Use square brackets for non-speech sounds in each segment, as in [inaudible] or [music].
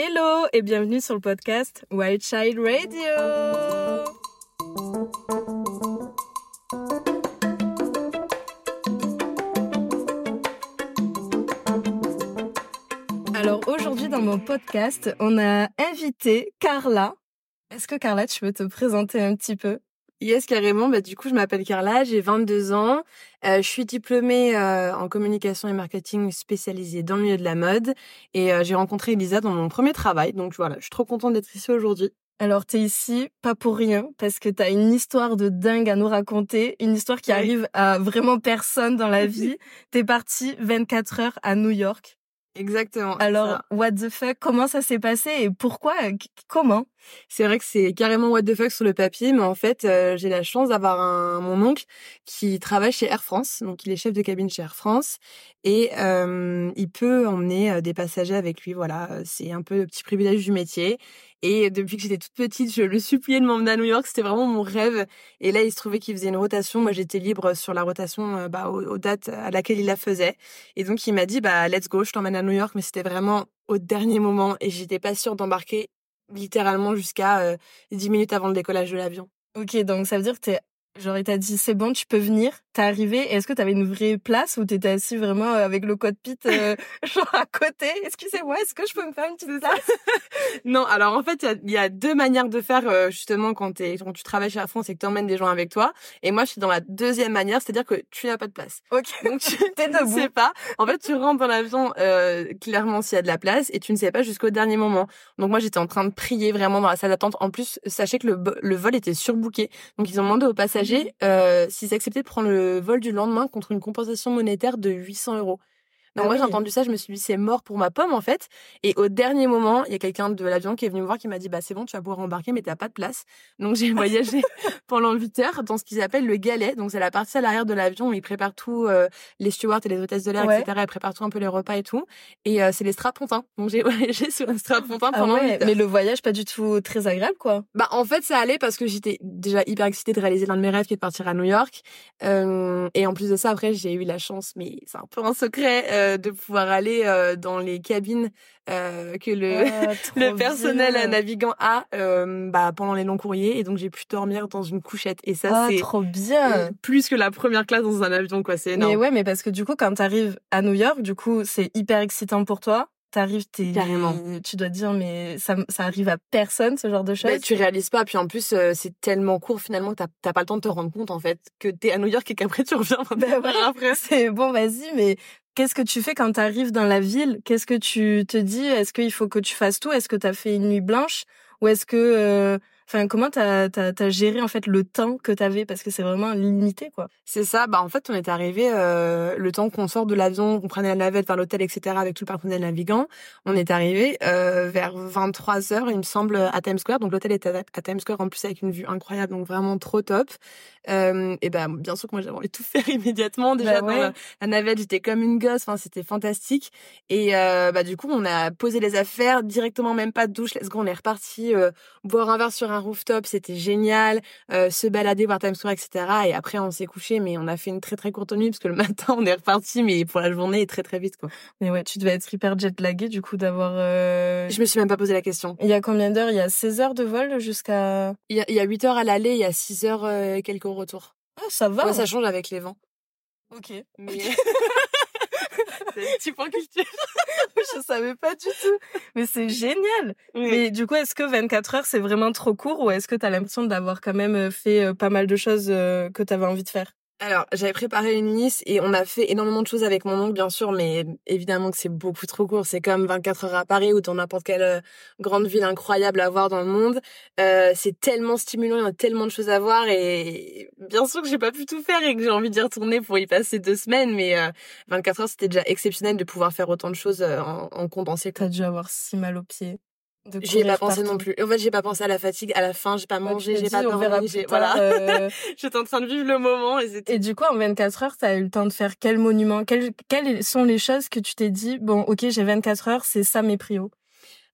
Hello et bienvenue sur le podcast Wild Child Radio. Alors aujourd'hui dans mon podcast, on a invité Carla. Est-ce que Carla, tu veux te présenter un petit peu? Yes, carrément. Bah, du coup, je m'appelle Carla, j'ai 22 ans. Euh, je suis diplômée euh, en communication et marketing spécialisée dans le milieu de la mode. Et euh, j'ai rencontré Elisa dans mon premier travail. Donc voilà, je suis trop contente d'être ici aujourd'hui. Alors, t'es ici pas pour rien, parce que t'as une histoire de dingue à nous raconter, une histoire qui Oui. arrive à vraiment personne dans la [laughs] vie. T'es partie 24 heures à New York. Exactement. Alors, what the fuck, comment ça s'est passé et pourquoi, Qu- comment? C'est vrai que c'est carrément what the fuck sur le papier, mais en fait, euh, j'ai la chance d'avoir mon oncle qui travaille chez Air France, donc il est chef de cabine chez Air France, et euh, il peut emmener euh, des passagers avec lui. Voilà, c'est un peu le petit privilège du métier. Et depuis que j'étais toute petite, je le suppliais de m'emmener à New York. C'était vraiment mon rêve. Et là, il se trouvait qu'il faisait une rotation. Moi, j'étais libre sur la rotation bah, aux, aux dates à laquelle il la faisait. Et donc, il m'a dit, bah, let's go, je t'emmène à New York. Mais c'était vraiment au dernier moment. Et j'étais pas sûre d'embarquer littéralement jusqu'à euh, 10 minutes avant le décollage de l'avion. Ok, donc ça veut dire que t'es, genre, il t'a dit c'est bon, tu peux venir, t'es arrivé, et est-ce que t'avais une vraie place ou t'étais assis vraiment euh, avec le cockpit, euh, [laughs] genre à côté? Excusez-moi, est-ce que je peux me faire une petite [laughs] place? Non, alors en fait, il y y, a deux manières de faire euh, justement quand, t'es- quand tu travailles chez Air France et que tu emmènes des gens avec toi. Et moi, je suis dans la deuxième manière, c'est-à-dire que tu n'as pas de place. Ok, Donc tu [laughs] ne sais pas. En fait, tu rentres dans l'avion euh, clairement s'il y a de la place et tu ne sais pas jusqu'au dernier moment. Donc moi, j'étais en train de prier vraiment dans la salle d'attente. En plus, sachez que le, le vol était surbooké. Donc ils ont demandé aux passagers euh, s'ils acceptaient de prendre le vol du lendemain contre une compensation monétaire de 800 euros. Donc Ah moi, oui. j'ai entendu ça, je me suis dit c'est mort pour ma pomme en fait. Et au dernier moment, il y a quelqu'un de l'avion qui est venu me voir qui m'a dit bah c'est bon, tu vas pouvoir embarquer, mais t'as pas de place. Donc j'ai [laughs] voyagé pendant 8 heures dans ce qu'ils appellent le galet. Donc c'est la partie à l'arrière de l'avion où ils préparent tout, euh, les stewards et les hôtesses de l'air, Ouais. etc. Ils préparent tout un peu les repas et tout. Et euh, c'est les strapontins. Donc j'ai [laughs] voyagé sur un strapontin Ah pendant ouais, 8 heures. mais le voyage pas du tout très agréable, quoi. Bah en fait ça allait parce que j'étais déjà hyper excitée de réaliser l'un de mes rêves qui est de partir à New York. Euh, et en plus de ça après j'ai eu la chance, mais c'est un peu un secret, euh, de pouvoir aller euh, dans les cabines euh, que le Ah, [laughs] le personnel bien. navigant a bah, pendant les longs courriers et donc j'ai pu dormir dans une couchette et ça Ah, c'est trop bien. plus que la première classe dans un avion quoi c'est énorme. Mais ouais, mais parce que du coup, quand t'arrives à New York, du coup, c'est hyper excitant pour toi. T'arrives, t'es, Carrément. tu dois te dire, mais ça, ça arrive à personne, ce genre de choses. Bah, tu réalises pas puis en plus euh, c'est tellement court finalement que t'as t'as pas le temps de te rendre compte en fait que t'es à New York et qu'après tu reviens [laughs] 24 ouais. heures après. C'est bon, vas-y, mais qu'est-ce que tu fais quand tu arrives dans la ville? Qu'est-ce que tu te dis? Est-ce qu'il faut que tu fasses tout? Est-ce que tu as fait une nuit blanche? Ou est-ce que... Enfin, comment t'as as, géré en fait le temps que t'avais? Parce que c'est vraiment limité, quoi. C'est ça, bah en fait on est arrivé euh, le temps qu'on sort de l'avion, qu'on prenait la navette vers l'hôtel, etc. avec tout le personnel navigant, on est arrivé euh, vers 23 h il me semble, à Times Square. Donc l'hôtel était à, Times Square en plus avec une vue incroyable, donc vraiment trop top. Euh, et ben bien sûr que moi j'avais envie de tout [laughs] faire immédiatement. Déjà Bah dans la, la navette j'étais comme une gosse, enfin c'était fantastique. Et bah du coup on a posé les affaires directement, même pas de douche, let's go, on est reparti boire un verre sur un rooftop, c'était génial euh, se balader, voir Times Square, etc. Et après, on s'est couché, mais on a fait une très très courte nuit parce que le [laughs] matin, on est reparti, mais pour la journée, très très vite, quoi. Mais ouais, tu devais être hyper jet-lagué, du coup, d'avoir... euh, Je me suis même pas posé la question. Il y a combien d'heures? Il y a 16 heures de vol jusqu'à... Il y a, il y a 8 heures à l'aller, il y a 6 heures euh, quelques au retour. Ah, ça va Ouais, ça change avec les vents. Ok. Mais... [laughs] C'est un petit point culture. [laughs] Je savais pas du tout. Mais c'est génial Mais du coup, est-ce que 24 heures, c'est vraiment trop court ou est-ce que tu as l'impression d'avoir quand même fait euh, pas mal de choses euh, que tu avais envie de faire? Alors, j'avais préparé une liste et on a fait énormément de choses avec mon oncle, bien sûr, mais évidemment que c'est beaucoup trop court. C'est comme 24 heures à Paris ou dans n'importe quelle euh, grande ville incroyable à voir dans le monde. Euh, c'est tellement stimulant, il y a tellement de choses à voir et bien sûr que j'ai pas pu tout faire et que j'ai envie d'y retourner pour y passer deux semaines, mais euh, 24 heures, c'était déjà exceptionnel de pouvoir faire autant de choses euh, en, en condensé. T'as dû avoir si mal aux pieds. J'y ai pas pensé partout. non plus. En fait, j'ai pas pensé à la fatigue. À la fin, j'ai pas mangé, j'ai pas dormi. j'ai- Voilà. euh, [laughs] J'étais en train de vivre le moment et c'était Et du coup, en 24 heures, t'as eu le temps de faire quel monument quelles, quelles sont les choses que tu t'es dit, bon, ok, j'ai 24 heures, c'est ça mes prios?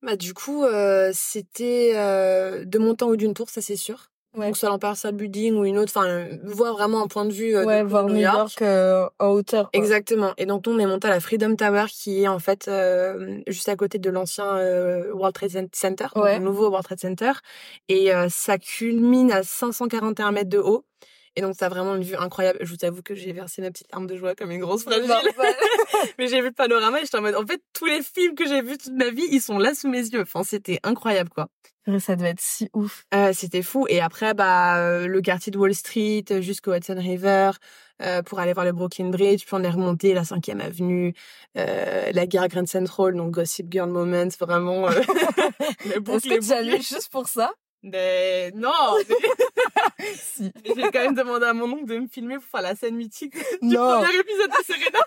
Bah du coup, euh, c'était euh, de mon temps ou d'une tour, ça c'est sûr. Ouais. Donc soit l'Empire Building ou une autre, enfin, voir vraiment un point de vue ouais, de voir New York, en hauteur. Quoi. Exactement. Et donc on est monté à la Freedom Tower qui est en fait juste à côté de l'ancien World Trade Center, le nouveau World Trade Center, et ça culmine à 541 mètres de haut. Et donc, ça a vraiment une vue incroyable. Je vous avoue que j'ai versé ma petite arme de joie comme une grosse fragile. [laughs] Mais j'ai vu le panorama et j'étais en mode, en fait, tous les films que j'ai vus toute ma vie, ils sont là sous mes yeux. Enfin, c'était incroyable, quoi. Ça devait être si ouf. Euh, c'était fou. Et après, bah, euh, le quartier de Wall Street jusqu'au Hudson River euh, pour aller voir le Brooklyn Bridge. Puis on est remonté la 5 avenue, euh, la gare Grand Central, donc Gossip Girl Moments, vraiment. Euh, [laughs] [laughs] Est-ce que tu allais juste pour ça? Mais non [laughs] [laughs] si. J'ai quand même demandé à mon oncle de me filmer pour faire la scène mythique du [laughs] premier épisode de Serena.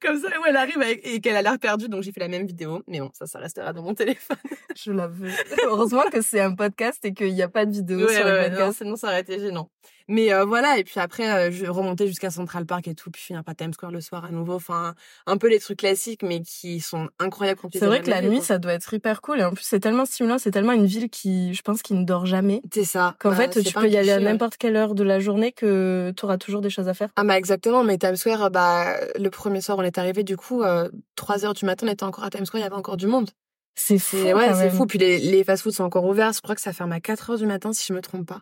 Comme ça, où elle arrive et qu'elle a l'air perdue, donc j'ai fait la même vidéo. Mais bon, ça, ça restera dans mon téléphone. Je l'avoue. Heureusement que c'est un podcast et qu'il n'y a pas de vidéo sur le podcast. sinon, ça aurait été gênant. Mais euh, voilà, et puis après, euh, je remontais jusqu'à Central Park et tout, puis finir par Times Square le soir à nouveau. Enfin, un peu les trucs classiques, mais qui sont incroyables quand C'est vrai que la nuit, ça doit être hyper cool. Et en plus, c'est tellement stimulant, c'est tellement une ville qui, je pense, qui ne dort jamais. C'est ça. Qu'en bah, fait, tu peux y aller à n'importe quelle heure de la journée que tu auras toujours des choses à faire. Ah bah exactement, mais Times Square, bah le premier soir, on est arrivé, du coup, euh, 3 heures du matin, on était encore à Times Square, il y avait encore du monde. C'est fou. Ouais, c'est fou. Puis les, les fast-foods sont encore ouverts. Je crois que ça ferme à 4 heures du matin, si je me trompe pas.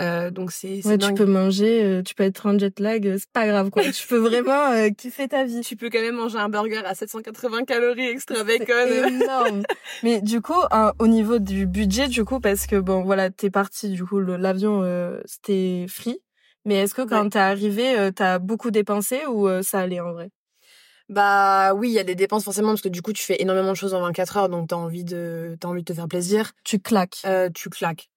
Euh, donc c'est ouais, tu peux manger, euh, tu peux être en jet lag, euh, c'est pas grave quoi. tu peux vraiment euh, [laughs] kiffer ta vie. Tu peux quand même manger un burger à 780 calories extra bacon. énorme. [laughs] Mais du coup, au niveau du budget, du coup, parce que bon, voilà, t'es parti, du coup, l'avion c'était free. Mais est-ce que quand t'es arrivé, t'as beaucoup dépensé ou ça allait en vrai? Bah oui, il y a des dépenses forcément parce que du coup tu fais énormément de choses en 24 heures donc t'as envie de t'as envie de te faire plaisir. Tu claques. Euh, tu claques.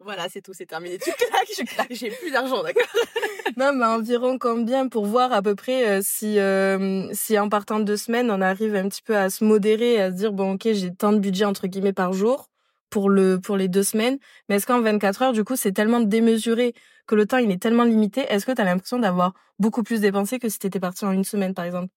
Voilà, c'est tout, c'est terminé. Tu claques, j'ai plus d'argent, d'accord [laughs] Non, mais environ combien pour voir à peu près euh, si euh, si en partant de deux semaines, on arrive un petit peu à se modérer, à se dire bon ok, j'ai tant de budget entre guillemets par jour pour le pour les deux semaines. Mais est-ce qu'en 24 heures, du coup, c'est tellement démesuré que le temps il est tellement limité Est-ce que tu as l'impression d'avoir beaucoup plus dépensé que si t'étais parti en une semaine, par exemple?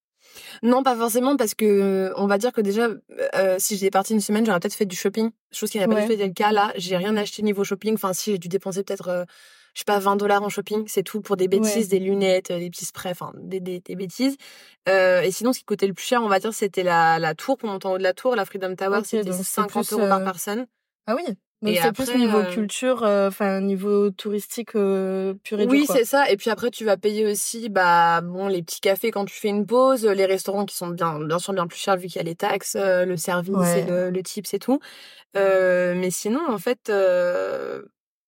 Non, pas forcément, parce que on va dire que déjà, euh, si j'étais partie une semaine, j'aurais peut-être fait du shopping, chose qui n'a pas du tout été le cas. Là, j'ai rien acheté niveau shopping. Enfin, si j'ai dû dépenser peut-être, euh, je sais pas, 20 dollars en shopping, c'est tout pour des bêtises, des lunettes, des petits sprays, enfin, des, des, des bêtises. Euh, et sinon, ce qui coûtait le plus cher, on va dire, c'était la, la tour pour monter en haut de la tour, la Freedom Tower, c'était 50 euros par personne. Ah oui? Donc c'est plus niveau euh, culture, euh, enfin niveau touristique euh, pur et dur. Oui, c'est ça. Et puis après, tu vas payer aussi, bah bon, les petits cafés quand tu fais une pause, les restaurants qui sont bien, bien sûr bien plus chers vu qu'il y a les taxes, le service et le, le tips et tout. mais sinon, en fait,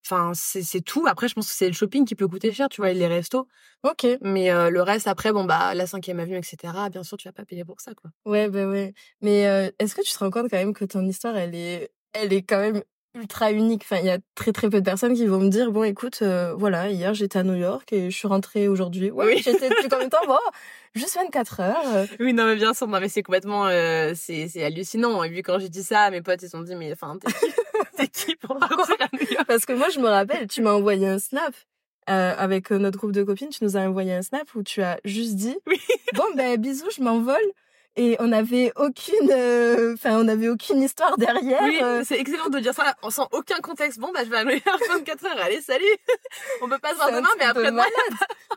enfin c'est c'est tout. Après, je pense que c'est le shopping qui peut coûter cher, tu vois, et les restos. Ok. Mais le reste, après, bon bah la cinquième avenue, etc. Bien sûr, tu vas pas payer pour ça, quoi. Ouais, bah ouais. Mais est-ce que tu te rends compte quand même que ton histoire, elle est elle est quand même ultra unique. Enfin, il y a très très peu de personnes qui vont me dire bon, écoute, euh, voilà, hier j'étais à New York et je suis rentrée aujourd'hui. Ouais, oui. j'étais [laughs] depuis combien de temps? Bon, juste 24 heures. Oui, non mais bien sûr, non mais c'est complètement, euh, c'est c'est hallucinant. Et puis quand j'ai dit ça, mes potes ils sont dit mais enfin t'es qui, [laughs] qui pour partir à New York? Parce que moi je me rappelle, tu m'as envoyé un snap. Euh, avec notre groupe de copines, tu nous as envoyé un snap où tu as juste dit oui. bon ben bisous, je m'envole et on n'avait aucune euh, enfin on n'avait aucune histoire derrière oui euh. c'est excellent de dire ça sans aucun contexte. Bon bah je vais à New York 24 heures allez salut. [laughs] On peut pas se voir demain mais après malade.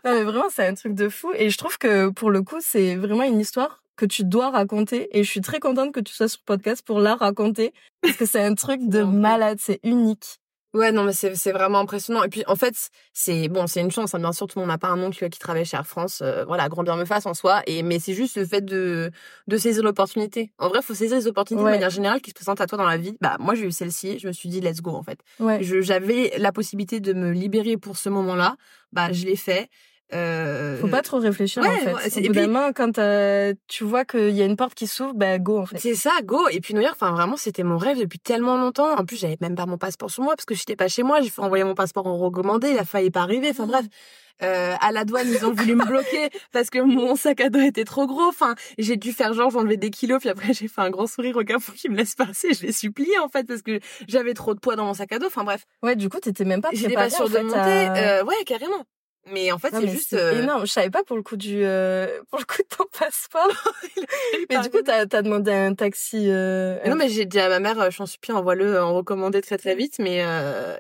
Non mais vraiment c'est un truc de fou. Et je trouve que pour le coup c'est vraiment une histoire que tu dois raconter. Et je suis très contente que tu sois sur podcast pour la raconter. Parce que c'est un truc de malade c'est unique Ouais, non, mais c'est c'est vraiment impressionnant. Et puis en fait, c'est bon, c'est une chance. Hein, bien sûr, tout le monde n'a pas un oncle qui travaille chez Air France. Euh, voilà, grand bien me fasse en soi. Et mais c'est juste le fait de de saisir l'opportunité. En vrai, faut saisir les opportunités de manière générale qui se présentent à toi dans la vie. Bah moi, j'ai eu celle-ci. Je me suis dit let's go en fait. Ouais. J'avais la possibilité de me libérer pour ce moment-là. Bah je l'ai fait. Euh... Faut pas trop réfléchir en fait. Évidemment, quand tu vois qu'il y a une porte qui s'ouvre, bah go en fait. C'est ça, go. Et puis New York, enfin vraiment, c'était mon rêve depuis tellement longtemps. En plus, j'avais même pas mon passeport sur moi parce que j'étais pas chez moi. J'ai fait envoyer mon passeport en recommandé, la faille est pas arrivée. Enfin bref. Euh, à la douane, ils ont voulu me bloquer [laughs] parce que mon sac à dos était trop gros. Enfin, j'ai dû faire genre j'enlevais des kilos, puis après [laughs] j'ai fait un grand sourire au pour qu'ils me laissent passer. Je l'ai supplié en fait parce que j'avais trop de poids dans mon sac à dos. Enfin bref. Ouais, du coup, t'étais même pas J'étais pas sûre de monter. Euh, ouais, carrément. Mais en fait, c'est juste. euh, énorme. Je savais pas pour le coup du, euh, [laughs] pour le coup de ton passeport. [laughs] mais du coup, t'as, t'as demandé un taxi, euh, non, mais j'ai dit à ma mère, euh, je t'en supplie, envoie-le en recommandé très très vite. Mais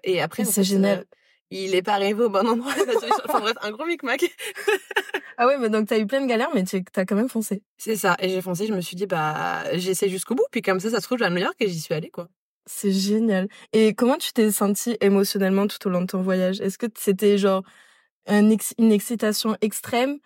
et après, en c'est génial. il est pas arrivé au bon endroit. [laughs] enfin bref, un gros micmac. Ah ouais, mais donc t'as eu plein de galères, mais tu t'as quand même foncé. C'est ça. Et j'ai foncé. Je me suis dit, bah, j'essaie jusqu'au bout. Puis comme ça, ça se trouve, je vais à New York et j'y suis allée, quoi. C'est génial. Et comment tu t'es sentie émotionnellement tout au long de ton voyage? Est-ce que c'était genre une excitation extrême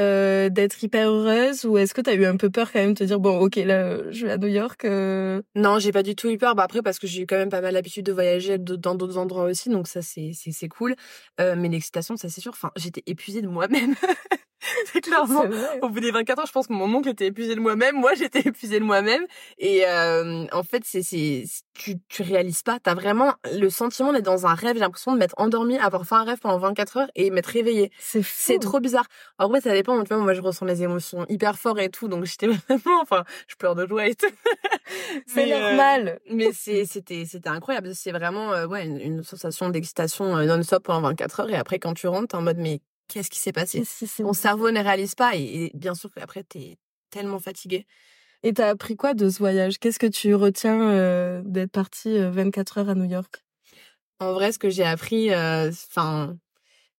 euh, d'être hyper heureuse ou est-ce que t'as eu un peu peur quand même de te dire bon ok là je vais à New York euh, Non, j'ai pas du tout eu peur. Bah après, parce que j'ai eu quand même pas mal l'habitude de voyager dans d'autres endroits aussi, donc ça c'est c'est cool. Euh, mais l'excitation, ça c'est sûr. Enfin, j'étais épuisée de moi-même. [laughs] [laughs] c'est clairement. Au bout des 24 heures, je pense que mon oncle était épuisé de moi-même, moi j'étais épuisée de moi-même. Et euh, en fait, c'est c'est tu tu réalises pas. T'as vraiment le sentiment d'être dans un rêve. J'ai l'impression de m'être endormie, avoir fait un rêve pendant 24 heures et m'être réveillée. C'est. C'est trop bizarre. En vrai, ça dépend. Tu vois, moi je ressens les émotions hyper fort et tout, donc j'étais [laughs] vraiment, enfin, je pleure de joie et tout. [laughs] C'est euh, normal. mais c'est c'était c'était incroyable. C'est vraiment euh, ouais une, une sensation d'excitation euh, non-stop pendant 24 heures et après quand tu rentres, t'es en mode mais qu'est-ce qui s'est passé? Ton cerveau ne réalise pas et, et bien sûr qu'après t'es tellement fatigué. Et t'as appris quoi de ce voyage? Qu'est-ce que tu retiens euh, d'être parti euh, 24 heures à New York? En vrai, ce que j'ai appris, enfin,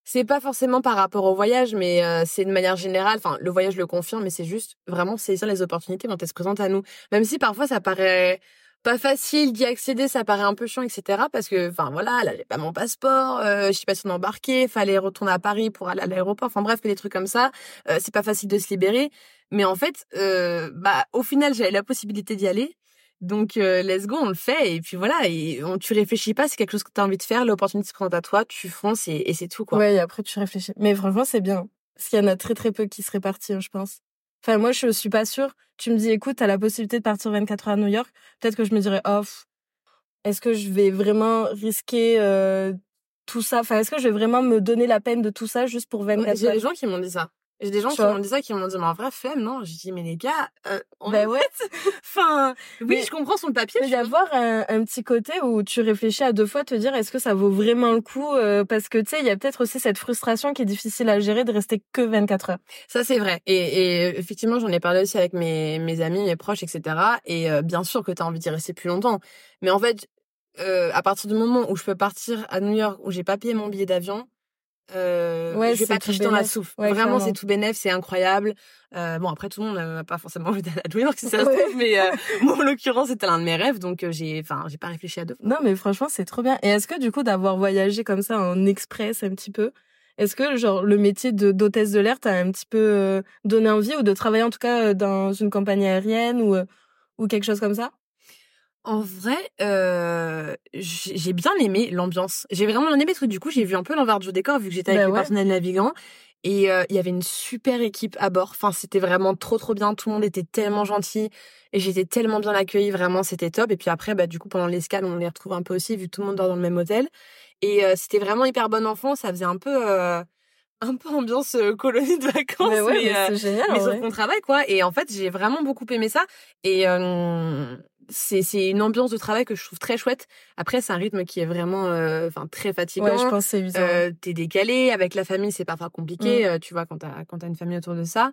c'est pas forcément par rapport au voyage, mais euh, c'est de manière générale. Enfin, le voyage le confirme, mais c'est juste vraiment saisir les opportunités quand elles se présentent à nous. Même si parfois ça paraît pas facile d'y accéder, ça paraît un peu chiant, etc. Parce que, enfin voilà, là j'ai pas mon passeport, euh, je sais pas si on embarqué, fallait retourner à Paris pour aller à l'aéroport. Enfin bref, des trucs comme ça. Euh, c'est pas facile de se libérer. Mais en fait, euh, bah au final j'avais la possibilité d'y aller. Donc euh, let's go, on le fait et puis voilà, et on, tu réfléchis pas, c'est quelque chose que tu as envie de faire, l'opportunité se présente à toi, tu fonces et, c'est tout quoi. Ouais, et après tu réfléchis. Mais franchement, c'est bien. Parce qu'il y en a très très peu qui seraient partis, hein, je pense. Enfin, moi, je suis pas sûre. Tu me dis, écoute, t'as la possibilité de partir 24 heures à New York. Peut-être que je me dirais, oh, est-ce que je vais vraiment risquer euh, tout ça? Enfin, est-ce que je vais vraiment me donner la peine de tout ça juste pour 24 Ouais, J'ai heures? des gens qui m'ont dit ça. J'ai des gens Tu qui m'ont dit ça, qui m'ont dit mais en vrai flemme non. J'ai dit mais les gars, euh, en Ben ouais. [laughs] enfin oui Mais- je comprends sur le papier. Mais d'avoir un, un petit côté où tu réfléchis à deux fois, te dire est-ce que ça vaut vraiment le coup euh, Parce que tu sais, il y a peut-être aussi cette frustration qui est difficile à gérer de rester que 24 heures. Ça c'est vrai. Et, et effectivement j'en ai parlé aussi avec mes mes amis, mes proches, etc. Et euh, bien sûr que t'as envie d'y rester plus longtemps. Mais en fait, euh, à partir du moment où je peux partir à New York, où j'ai pas payé mon billet d'avion. Euh, Ouais, je vais c'est pas tricher dans la souffle. Ouais, Vraiment, c'est tout bénef, c'est incroyable. Euh, bon, après, tout le monde n'a pas forcément [laughs] envie d'aller à New si ça se trouve, mais euh, [laughs] moi, en l'occurrence, c'était l'un de mes rêves, donc euh, j'ai, enfin, j'ai pas réfléchi à deux fois. Non, mais franchement, c'est trop bien. Et est-ce que du coup, d'avoir voyagé comme ça en express un petit peu, est-ce que genre le métier de d'hôtesse de l'air t'a un petit peu donné envie ou de travailler en tout cas dans une compagnie aérienne ou ou quelque chose comme ça? En vrai, euh, j'ai bien aimé l'ambiance. J'ai vraiment bien aimé parce que du coup, j'ai vu un peu l'envers du décor vu que j'étais avec Bah le personnel navigant. Et euh, il y avait une super équipe à bord. Enfin, c'était vraiment trop trop bien. Tout le monde était tellement gentil et j'étais tellement bien accueillie. Vraiment, c'était top. Et puis après, bah du coup, pendant l'escale, on les retrouve un peu aussi vu que tout le monde dort dans le même hôtel. Et euh, c'était vraiment hyper bon enfant. Ça faisait un peu euh, [laughs] un peu ambiance colonie de vacances. Mais ouais, mais, génial. mais sauf qu'on travaille quoi et en fait j'ai vraiment beaucoup aimé ça et c'est c'est une ambiance de travail que je trouve très chouette après c'est un rythme qui est vraiment euh, enfin très fatigant Ouais, je pense que c'est usant. euh, t'es décalé avec la famille c'est parfois compliqué euh, tu vois quand t'as quand t'as une famille autour de ça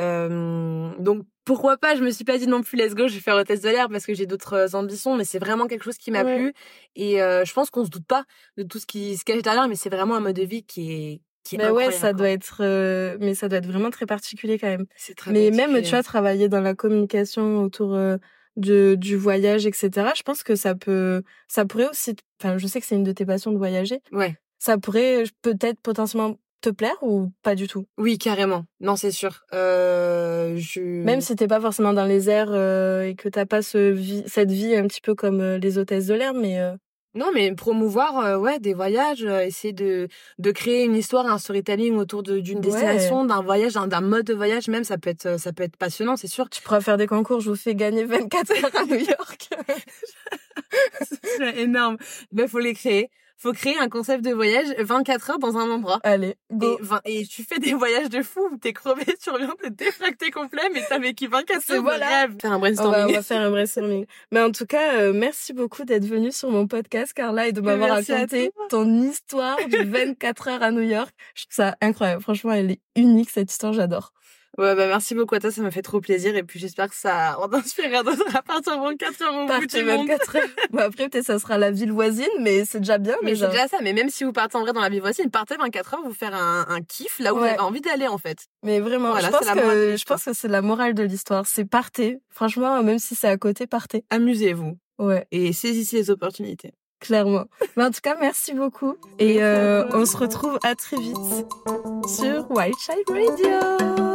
euh, donc pourquoi pas je me suis pas dit non plus let's go je vais faire hôtesse de l'air parce que j'ai d'autres ambitions mais c'est vraiment quelque chose qui m'a Ouais. plu et je pense qu'on se doute pas de tout ce qui se cache derrière mais c'est vraiment un mode de vie qui est Mais ouais, ça quoi. doit être, euh, mais ça doit être vraiment très particulier quand même. c'est très Mais même, tu vois, travailler dans la communication autour euh, de, du voyage, etc. Je pense que ça peut, ça pourrait aussi, enfin, je sais que c'est une de tes passions de voyager. ouais Ça pourrait peut-être potentiellement te plaire ou pas du tout? Oui, carrément. Non, c'est sûr. Euh, je... Même si t'es pas forcément dans les airs euh, et que t'as pas ce vie, cette vie un petit peu comme euh, les hôtesses de l'air, mais euh, Non, mais promouvoir euh, ouais, des voyages, euh, essayer de, de créer une histoire, un storytelling autour de- d'une Ouais. destination, d'un voyage, d'un d'un mode de voyage même, ça peut être, ça peut être passionnant, c'est sûr. tu pourras faire des concours. Je vous fais gagner 24 heures à New York. [laughs] C'est énorme. Ben, faut les créer. Faut créer un concept de voyage 24 heures dans un endroit. Allez, go. Et, tu fais des voyages de fou, où t'es crevé, [laughs] tu reviens, t'es défracté complet, mais t'as vécu 24 C'est heures de voilà. rêve. Faire un On va, on brainstorming. va faire un brainstorming. Mais en tout cas, euh, merci beaucoup d'être venue sur mon podcast, Carla, et de m'avoir raconté ton histoire de 24 heures à New York. Je trouve ça incroyable. Franchement, elle est unique, cette histoire, j'adore. Ouais, bah merci beaucoup à toi, ça m'a fait trop plaisir, et puis j'espère que ça [laughs] en inspirera d'autres à partir de 24 heures au bout du monde. 24 heures. [laughs] Bon, après, peut-être ça sera la ville voisine, mais c'est déjà bien. Mais déjà. c'est déjà ça, mais même si vous partez en vrai dans la vie voisine, partez 24 heures, vous faire un, un kiff là où vous avez envie d'aller en fait. Mais vraiment, Voilà, je pense que je pense que c'est la morale de l'histoire. C'est partez. Franchement, même si c'est à côté, partez. Amusez-vous Ouais, et saisissez les opportunités. clairement. Mais en tout cas, merci beaucoup. Et euh, on se retrouve à très vite sur Wild Child Radio.